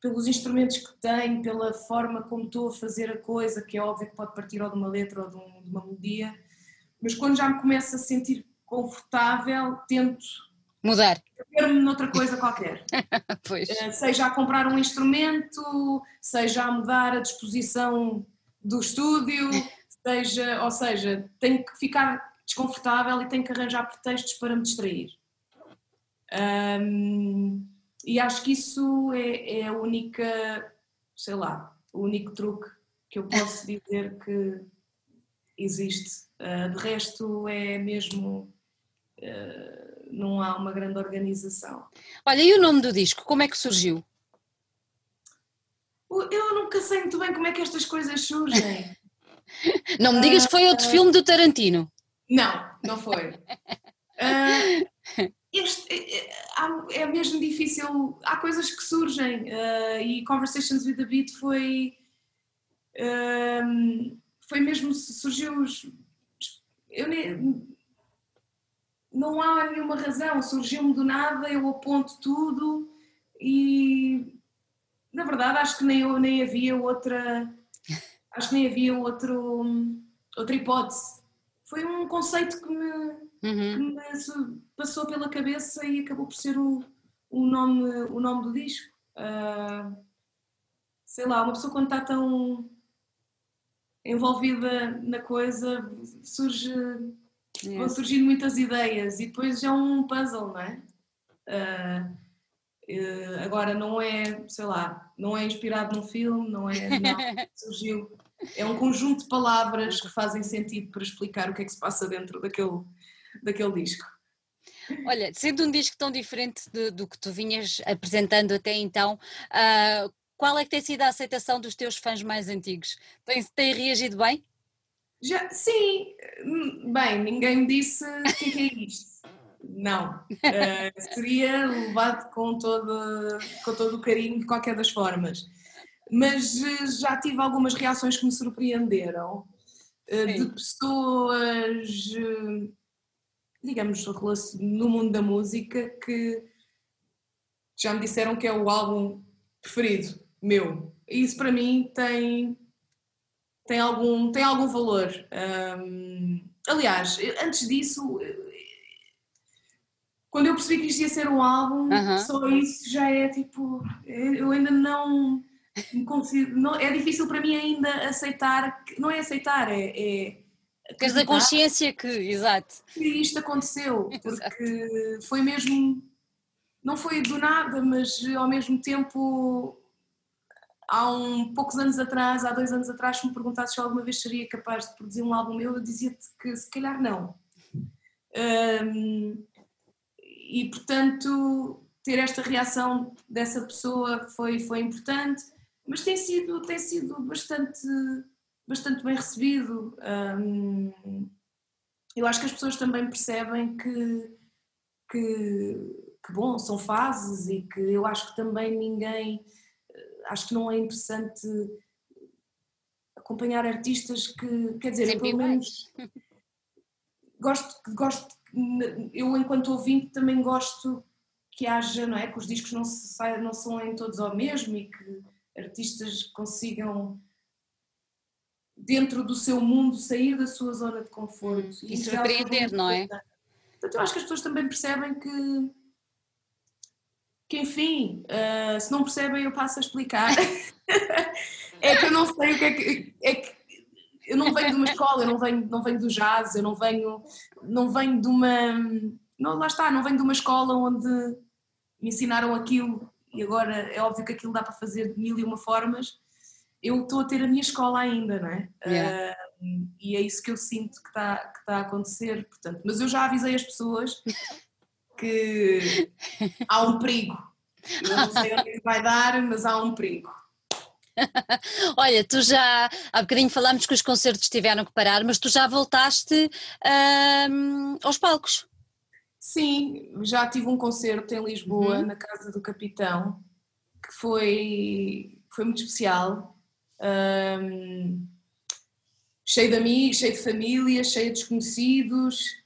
B: pelos instrumentos que tenho, pela forma como estou a fazer a coisa, que é óbvio que pode partir ou de uma letra ou de, um, de uma melodia, mas quando já me começo a sentir confortável, tento
A: Mudar.
B: Ter-me noutra coisa qualquer. *laughs* pois. Eh, seja a comprar um instrumento, seja a mudar a disposição do estúdio, *laughs* seja, ou seja, tenho que ficar desconfortável e tenho que arranjar pretextos para me distrair. Um, e acho que isso é, é, a única, sei lá, o único truque que eu posso dizer que existe. Uh, de resto, é mesmo. Uh, não há uma grande organização.
A: Olha, e o nome do disco, como é que surgiu?
B: Eu nunca sei muito bem como é que estas coisas surgem. *laughs*
A: não me digas que foi outro uh, filme do Tarantino.
B: Não, não foi. Uh, *laughs* este, é, é, é, mesmo difícil. Há coisas que surgem uh, e Conversations with the Beat foi. foi mesmo. surgiu. Eu nem, não há nenhuma razão, surgiu-me do nada, eu aponto tudo e na verdade acho que nem, nem havia outra acho que nem havia outro, outra hipótese. Foi um conceito que me, uhum. que me passou pela cabeça e acabou por ser o, o, nome, o nome do disco. Uh, sei lá, uma pessoa quando está tão envolvida na coisa surge vão surgindo muitas ideias e depois é um puzzle, não é? Uh, uh, agora não é, sei lá, não é inspirado num filme, não é, não, *laughs* surgiu, é um conjunto de palavras que fazem sentido para explicar o que é que se passa dentro daquele, daquele disco.
A: Olha, sendo um disco tão diferente de, do que tu vinhas apresentando até então, uh, qual é que tem sido a aceitação dos teus fãs mais antigos? Tem, tem reagido bem?
B: Já, sim, hum, bem, ninguém me disse o que, é é isto. Não. Uh, seria levado com todo, com todo o carinho de qualquer das formas. Mas eh, já tive algumas reações que me surpreenderam uh, de pessoas, uh, digamos, no mundo da música que já me disseram que é o álbum preferido meu. E isso para mim tem tem algum, tem algum valor. Um, aliás, antes disso, quando eu percebi que isto ia ser um álbum, uh -huh. só isso já é tipo. Eu ainda não me consigo. Não, é difícil para mim ainda aceitar. Não é aceitar, é. é
A: Tens a consciência que, exato.
B: Que isto aconteceu, *laughs* porque foi mesmo. Não foi do nada, mas ao mesmo tempo há um, poucos anos atrás, há dois anos atrás, se me perguntasses se alguma vez seria capaz de produzir um álbum meu, eu dizia-te que se calhar não. Um, e portanto, ter esta reação dessa pessoa foi, foi importante, mas tem sido, tem sido bastante, bastante bem recebido. Um, eu acho que as pessoas também percebem que, que, que, bom, são fases e que eu acho que também ninguém acho que não é interessante acompanhar artistas que, quer dizer, eu pelo menos gosto, gosto, eu enquanto ouvinte também gosto que haja, não é, que os discos não, se saiam, não são todos ao mesmo e que artistas consigam dentro do seu mundo sair da sua zona de conforto. Hum,
A: e, e surpreender, não é?
B: Portanto, eu acho que as pessoas também percebem que que enfim, uh, se não percebem eu passo a explicar. *laughs* é que eu não sei o que é que, é que eu não venho de uma escola, eu não venho, não venho do jazz, eu não venho, não venho de uma, não, lá está, não venho de uma escola onde me ensinaram aquilo e agora é óbvio que aquilo dá para fazer de mil e uma formas. Eu estou a ter a minha escola ainda, não é? Yeah. Uh, e é isso que eu sinto que está, que está a acontecer, portanto, mas eu já avisei as pessoas que há um perigo. Eu não sei onde é vai dar, mas há um perigo. *laughs*
A: Olha, tu já há bocadinho falámos que os concertos tiveram que parar, mas tu já voltaste aos palcos.
B: Sim, já tive um concerto em Lisboa, uhum. na Casa do Capitão, que foi, foi muito especial. Cheio de amigos, cheio de família, cheio de desconhecidos.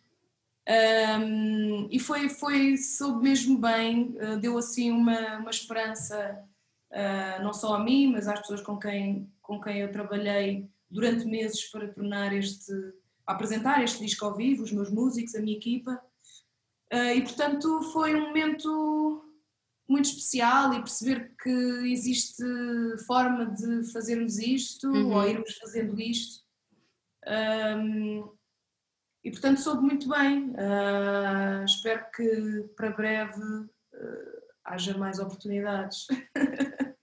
B: Um, e foi, foi, soube mesmo bem, uh, deu assim uma, uma esperança, uh, não só a mim, mas às pessoas com quem, com quem eu trabalhei durante meses para tornar este, apresentar este disco ao vivo, os meus músicos, a minha equipa. Uh, e portanto foi um momento muito especial e perceber que existe forma de fazermos isto uhum. ou irmos fazendo isto. Um, e portanto soube muito bem. Uh, espero que para breve uh, haja mais oportunidades. *laughs*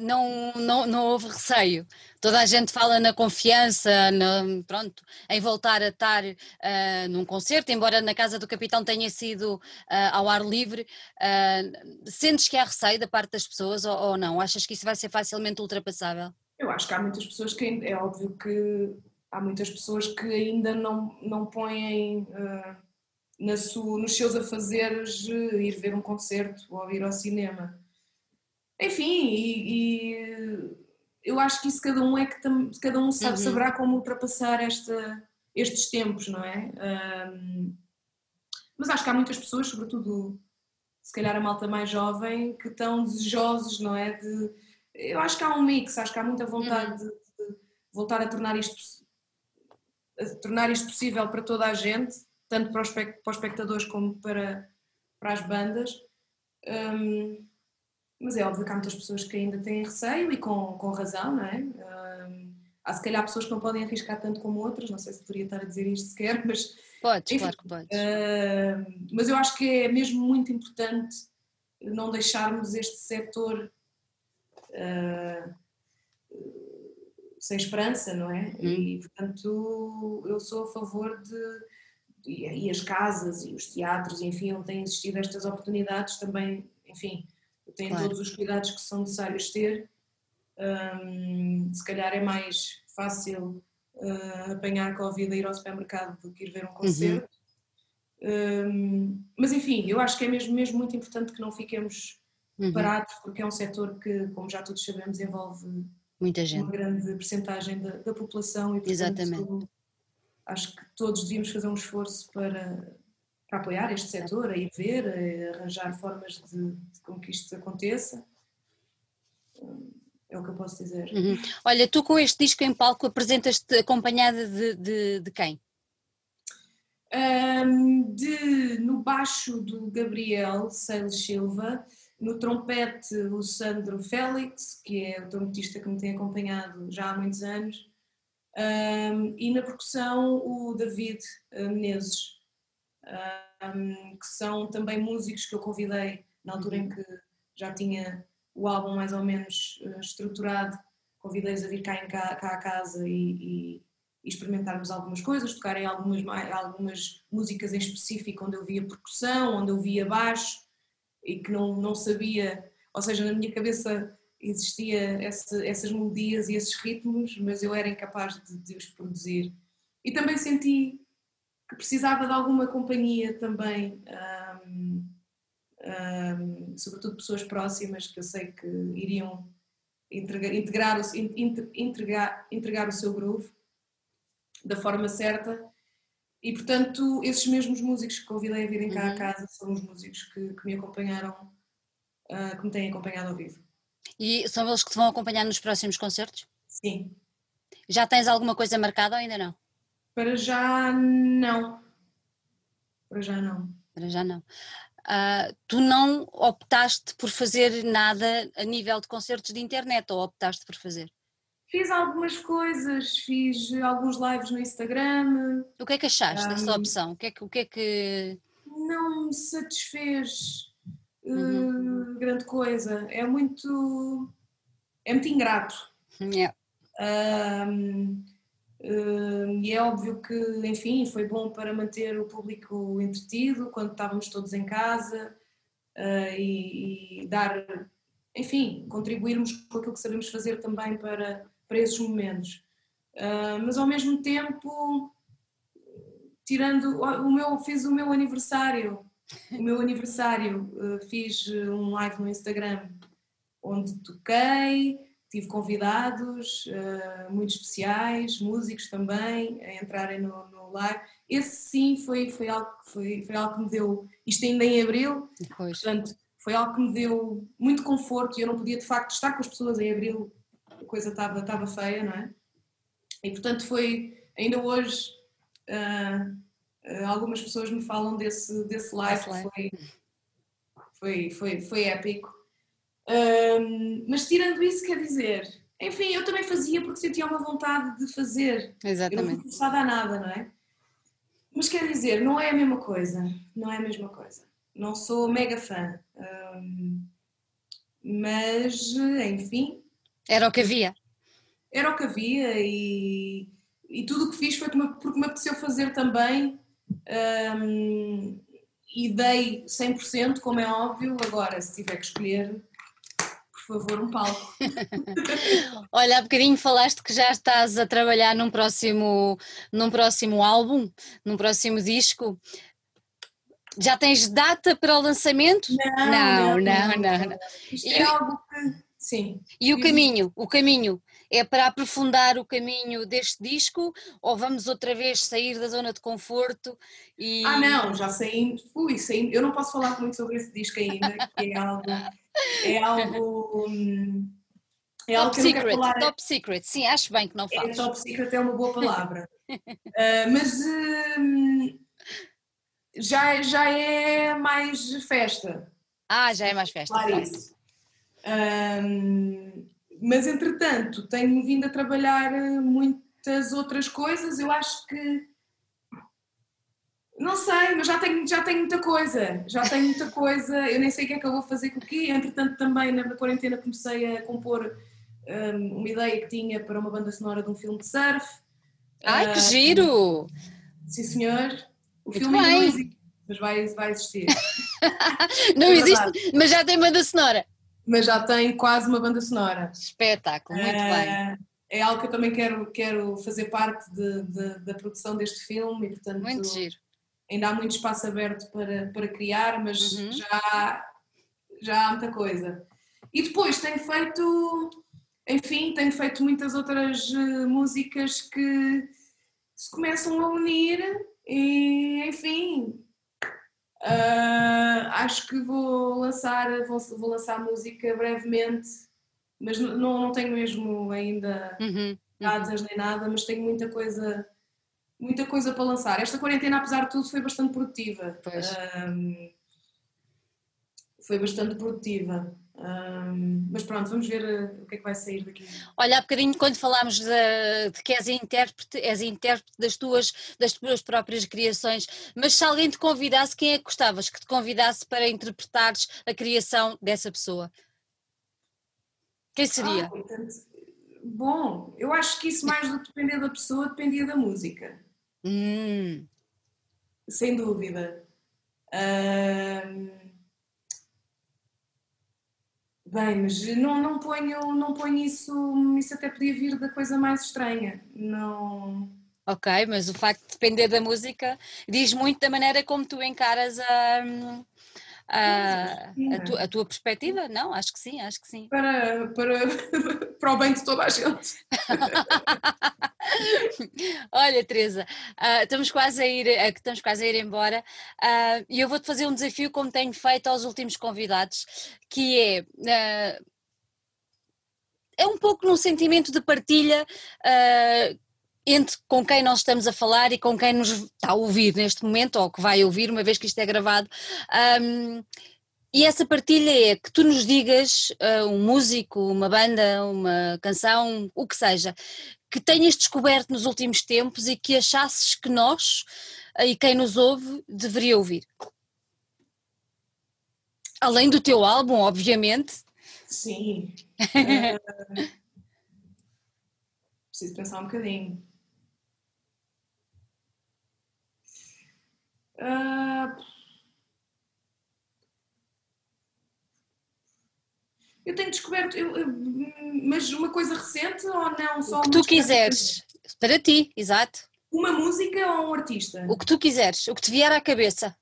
A: não, não, não houve receio. Toda a gente fala na confiança, no, pronto, em voltar a estar uh, num concerto, embora na casa do capitão tenha sido uh, ao ar livre. Uh, sentes que há receio da parte das pessoas ou, ou, não? Achas que isso vai ser facilmente ultrapassável?
B: Eu acho que há muitas pessoas que é óbvio que há muitas pessoas que ainda não, não põem na sua, nos seus afazeres ir ver um concerto ou ir ao cinema enfim, e, e, eu acho que isso cada um é que tam, cada um sabe, uhum. saberá como ultrapassar esta, estes tempos, não é? Um, mas acho que há muitas pessoas, sobretudo se calhar a malta mais jovem, que estão desejosos, não é? De, eu acho que há um mix, acho que há muita vontade uhum. de, de, voltar a tornar isto, tornar isto possível para toda a gente, tanto para os, para os espectadores como para, para as bandas. Um, mas é óbvio que há muitas pessoas que ainda têm receio e com, com razão, não é? Um, há se calhar pessoas que não podem arriscar tanto como outras, não sei se deveria estar a dizer isto sequer, mas.
A: Podes, enfim, claro que podes.
B: Uh, mas eu acho que é mesmo muito importante não deixarmos este setor uh, sem esperança, não é? Hum. E portanto eu sou a favor de. E, e as casas e os teatros, enfim, onde têm existido estas oportunidades também, enfim, têm claro. todos os cuidados que são necessários ter. Um, se calhar é mais fácil uh, apanhar Covid e ir ao supermercado do que ir ver um concerto. Uhum. Um, mas enfim, eu acho que é mesmo, mesmo muito importante que não fiquemos uhum. parados, porque é um setor que, como já todos sabemos, envolve
A: Muita gente.
B: uma grande percentagem da, da população e portanto,
A: Exatamente.
B: acho que todos devíamos fazer um esforço para, para apoiar este setor, a ir ver, a arranjar formas de, de com que isto aconteça. É o que eu posso dizer.
A: Uhum. Olha, tu com este disco em palco apresentas-te acompanhada de, de, de quem?
B: Um, de, no baixo do Gabriel Seiles Silva, no trompete o Sandro Félix, que é o trompetista que me tem acompanhado já há muitos anos, um, e na percussão o David Menezes, um, que são também músicos que eu convidei na altura em uhum. que já tinha o álbum mais ou menos uh, estruturado, convidei-os a vir cá, em, cá, cá à casa e, e, e, experimentarmos algumas coisas, tocarem algumas, algumas músicas em específico onde eu via percussão, onde eu via baixo e que não, não sabia, ou seja, na minha cabeça existia essa, essas melodias e esses ritmos, mas eu era incapaz de, de os produzir. E também senti que precisava de alguma companhia também, um, um, sobretudo pessoas próximas que eu sei que iriam entregar, integrar, entregar, entregar o seu groove da forma certa. E portanto, esses mesmos músicos que convidei a virem cá uhum. à casa são os músicos que, que me acompanharam, uh, que me têm acompanhado ao vivo.
A: E são eles que te vão acompanhar nos próximos concertos?
B: Sim.
A: Já tens alguma coisa marcada ou ainda não?
B: Para já não. Para já não.
A: Para já não. Uh, tu não optaste por fazer nada a nível de concertos de internet ou optaste por fazer?
B: Fiz algumas coisas, fiz alguns lives no Instagram.
A: O que é que achaste um, dessa opção? O que é que, o que, é que...
B: Não me satisfez uh, uhum. grande coisa. É muito. É muito ingrato.
A: Yeah.
B: Um, e é óbvio que, enfim, foi bom para manter o público entretido quando estávamos todos em casa uh, e, e, dar, enfim, contribuirmos com aquilo que sabemos fazer também para, para esses momentos. Uh, mas ao mesmo tempo, tirando o meu, fiz o meu aniversário, o meu aniversário, uh, fiz um live no Instagram onde toquei, tive convidados uh, muito especiais, músicos também, a entrarem no, no live. Esse sim foi, foi, algo, foi, foi algo que me deu, isto ainda em abril,
A: pois.
B: portanto, foi algo que me deu muito conforto e eu não podia de facto estar com as pessoas em abril, a coisa estava, estava feia, não é? E portanto foi, ainda hoje, uh, uh, algumas pessoas me falam desse, desse live, foi, foi, foi, foi épico. Um, mas tirando isso, quer dizer, enfim, eu também fazia porque sentia uma vontade de fazer.
A: Exatamente. Eu
B: não forçada a nada, não é? Mas quer dizer, não é a mesma coisa. Não é a mesma coisa. Não sou mega fã. Hum, mas, enfim.
A: Era o que havia.
B: Era o que havia e, e tudo o que fiz foi porque me apeteceu fazer também. Hum, e dei 100%, como é óbvio. Agora, se tiver que escolher, por favor, um palco. *laughs*
A: Olha, há bocadinho falaste que já estás a trabalhar num próximo, num próximo álbum, num próximo disco. Já tens data para o lançamento?
B: Não, não,
A: não. não, não, não.
B: Isto é algo que. Sim.
A: E o caminho, o caminho é para aprofundar o caminho deste disco ou vamos outra vez sair da zona de conforto e...
B: Ah não, já saímos, ui, saímos, eu não posso falar muito sobre esse disco ainda, que é algo é algo.
A: É top algo que secret, eu falar. top secret, sim, acho bem que não faz.
B: É, top secret é uma boa *laughs* palavra. uh, mas uh, já, já é mais festa.
A: Ah, já é mais festa.
B: Claro isso. Uh, mas entretanto, tenho vindo a trabalhar muitas outras coisas. Eu acho que não sei, mas já tenho, já tenho muita coisa, já tenho muita coisa, eu nem sei o que é que eu vou fazer com o quê. Entretanto, também na quarentena comecei a compor um, uma ideia que tinha para uma banda sonora de um filme de surf.
A: Ai, que uh, giro!
B: Sim, senhor. O Muito filme bem. não existe, mas vai, vai existir. *laughs*
A: não é existe, mas já tem banda sonora.
B: Mas já tem quase uma banda sonora.
A: Espetáculo, muito uh, bem.
B: É algo que eu também quero, quero fazer parte de, de, da produção deste filme e, portanto.
A: Muito giro
B: ainda há muito espaço aberto para, para criar, mas uhum. já, já há muita coisa. E depois tenho feito, enfim, tenho feito muitas outras uh, músicas que se começam a unir e, enfim, uh, acho que vou lançar, vou, vou lançar música brevemente, mas não, não tenho mesmo ainda uhum. datas nem nada, mas tenho muita coisa muita coisa para lançar. Esta quarentena, apesar de tudo, foi bastante produtiva. Um, foi bastante produtiva. Um, mas pronto, vamos ver uh, o que é que vai sair daqui.
A: Olha, há bocadinho quando falámos de, de, que és intérprete, és intérprete das tuas, das tuas próprias criações, mas se alguém te convidasse, quem é que gostavas que te convidasse para interpretares a criação dessa pessoa? Quem seria? Ah,
B: bom, eu acho que isso mais do que depender da pessoa, dependia da música.
A: Hum.
B: Sem dúvida. Bem, mas não, não, ponho, não ponho isso, isso até podia vir da coisa mais estranha. Não.
A: Ok, mas o facto de depender da música diz muito da maneira como tu encaras a, a, a, tu, a, tua perspectiva? Não, acho que sim, acho que sim.
B: Para, para, *laughs* para o bem de toda a gente. *laughs*
A: Olha, Teresa, uh, estamos quase a ir, uh, estamos quase a ir embora uh, e eu vou-te fazer um desafio como tenho feito aos últimos convidados, que é é um pouco num sentimento de partilha entre com quem nós estamos a falar e com quem nos está a ouvir neste momento, ou que vai ouvir, uma vez que isto é gravado. Um, e essa partilha é que tu nos digas, uh, um músico, uma banda, uma canção, o que seja, que tenhas descoberto nos últimos tempos e que achasses que nós uh, e quem nos ouve deveria ouvir. Além do teu álbum, obviamente.
B: Sim. Uh, *laughs* preciso pensar um bocadinho. Uh, eu tenho descoberto, eu, eu, mas uma coisa recente ou não?
A: Só o que tu quiseres, para ti, exato.
B: Uma música ou um artista?
A: O que tu quiseres, o que te vier à cabeça.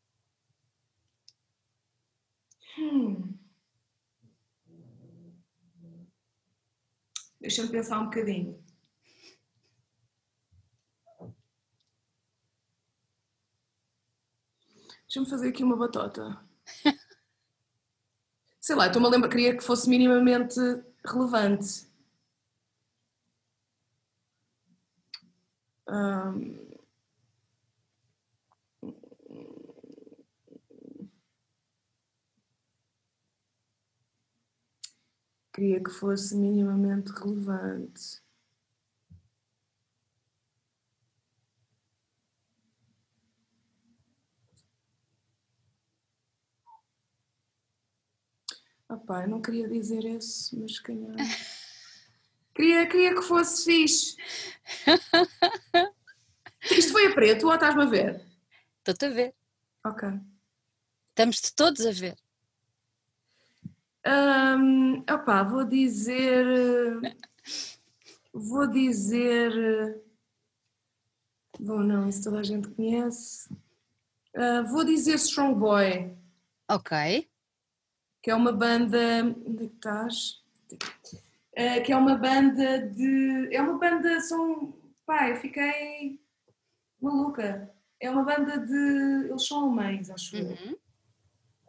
B: Hum. Deixa-me pensar um bocadinho. Deixa-me fazer aqui uma batota. *laughs* Sei lá, estou-me a lembrar, queria que fosse minimamente relevante. Queria que fosse minimamente relevante. Opá, eu não queria dizer isso, mas calhar. *laughs* queria, queria que fosse fixe. *laughs* Isto foi a preto ou estás-me a ver?
A: Estou-te a ver.
B: Ok.
A: Estamos-te todos a ver.
B: Um, opá, vou dizer. Vou dizer. Bom, não, isso toda a gente conhece. Uh, vou dizer Strong Boy.
A: Ok.
B: Que é uma banda. Onde é que estás? Uh, que é uma banda de. É uma banda. São. Pá, eu fiquei maluca. É uma banda de. Eles são alemães, acho eu.
A: Uhum.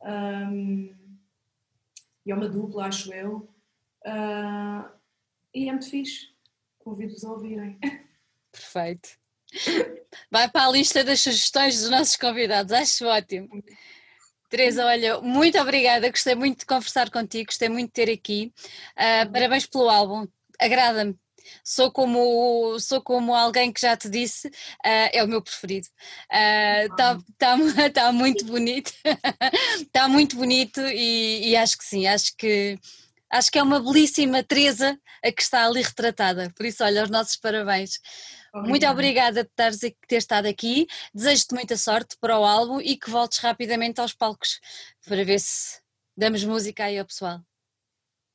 B: Um, e é uma dupla, acho eu. Uh, e é muito fixe. Convido-vos a ouvirem.
A: Perfeito. Vai para a lista das sugestões dos nossos convidados, acho ótimo. Teresa, olha, muito obrigada, gostei muito de conversar contigo, gostei muito de ter aqui. Uh, parabéns pelo álbum, agrada-me. Sou como, sou como alguém que já te disse, uh, é o meu preferido. Está uh, tá, tá, *laughs* tá muito bonito, está *laughs* muito bonito e, e acho que sim, acho que acho que é uma belíssima Teresa a que está ali retratada. Por isso, olha, os nossos parabéns. Obrigada. Muito obrigada por ter estado aqui. Desejo-te muita sorte para o álbum e que voltes rapidamente aos palcos para ver se damos música aí ao pessoal.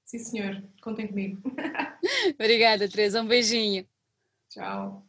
B: Sim, senhor. Contem comigo. *laughs*
A: Obrigada, Teresa. Um beijinho.
B: Tchau.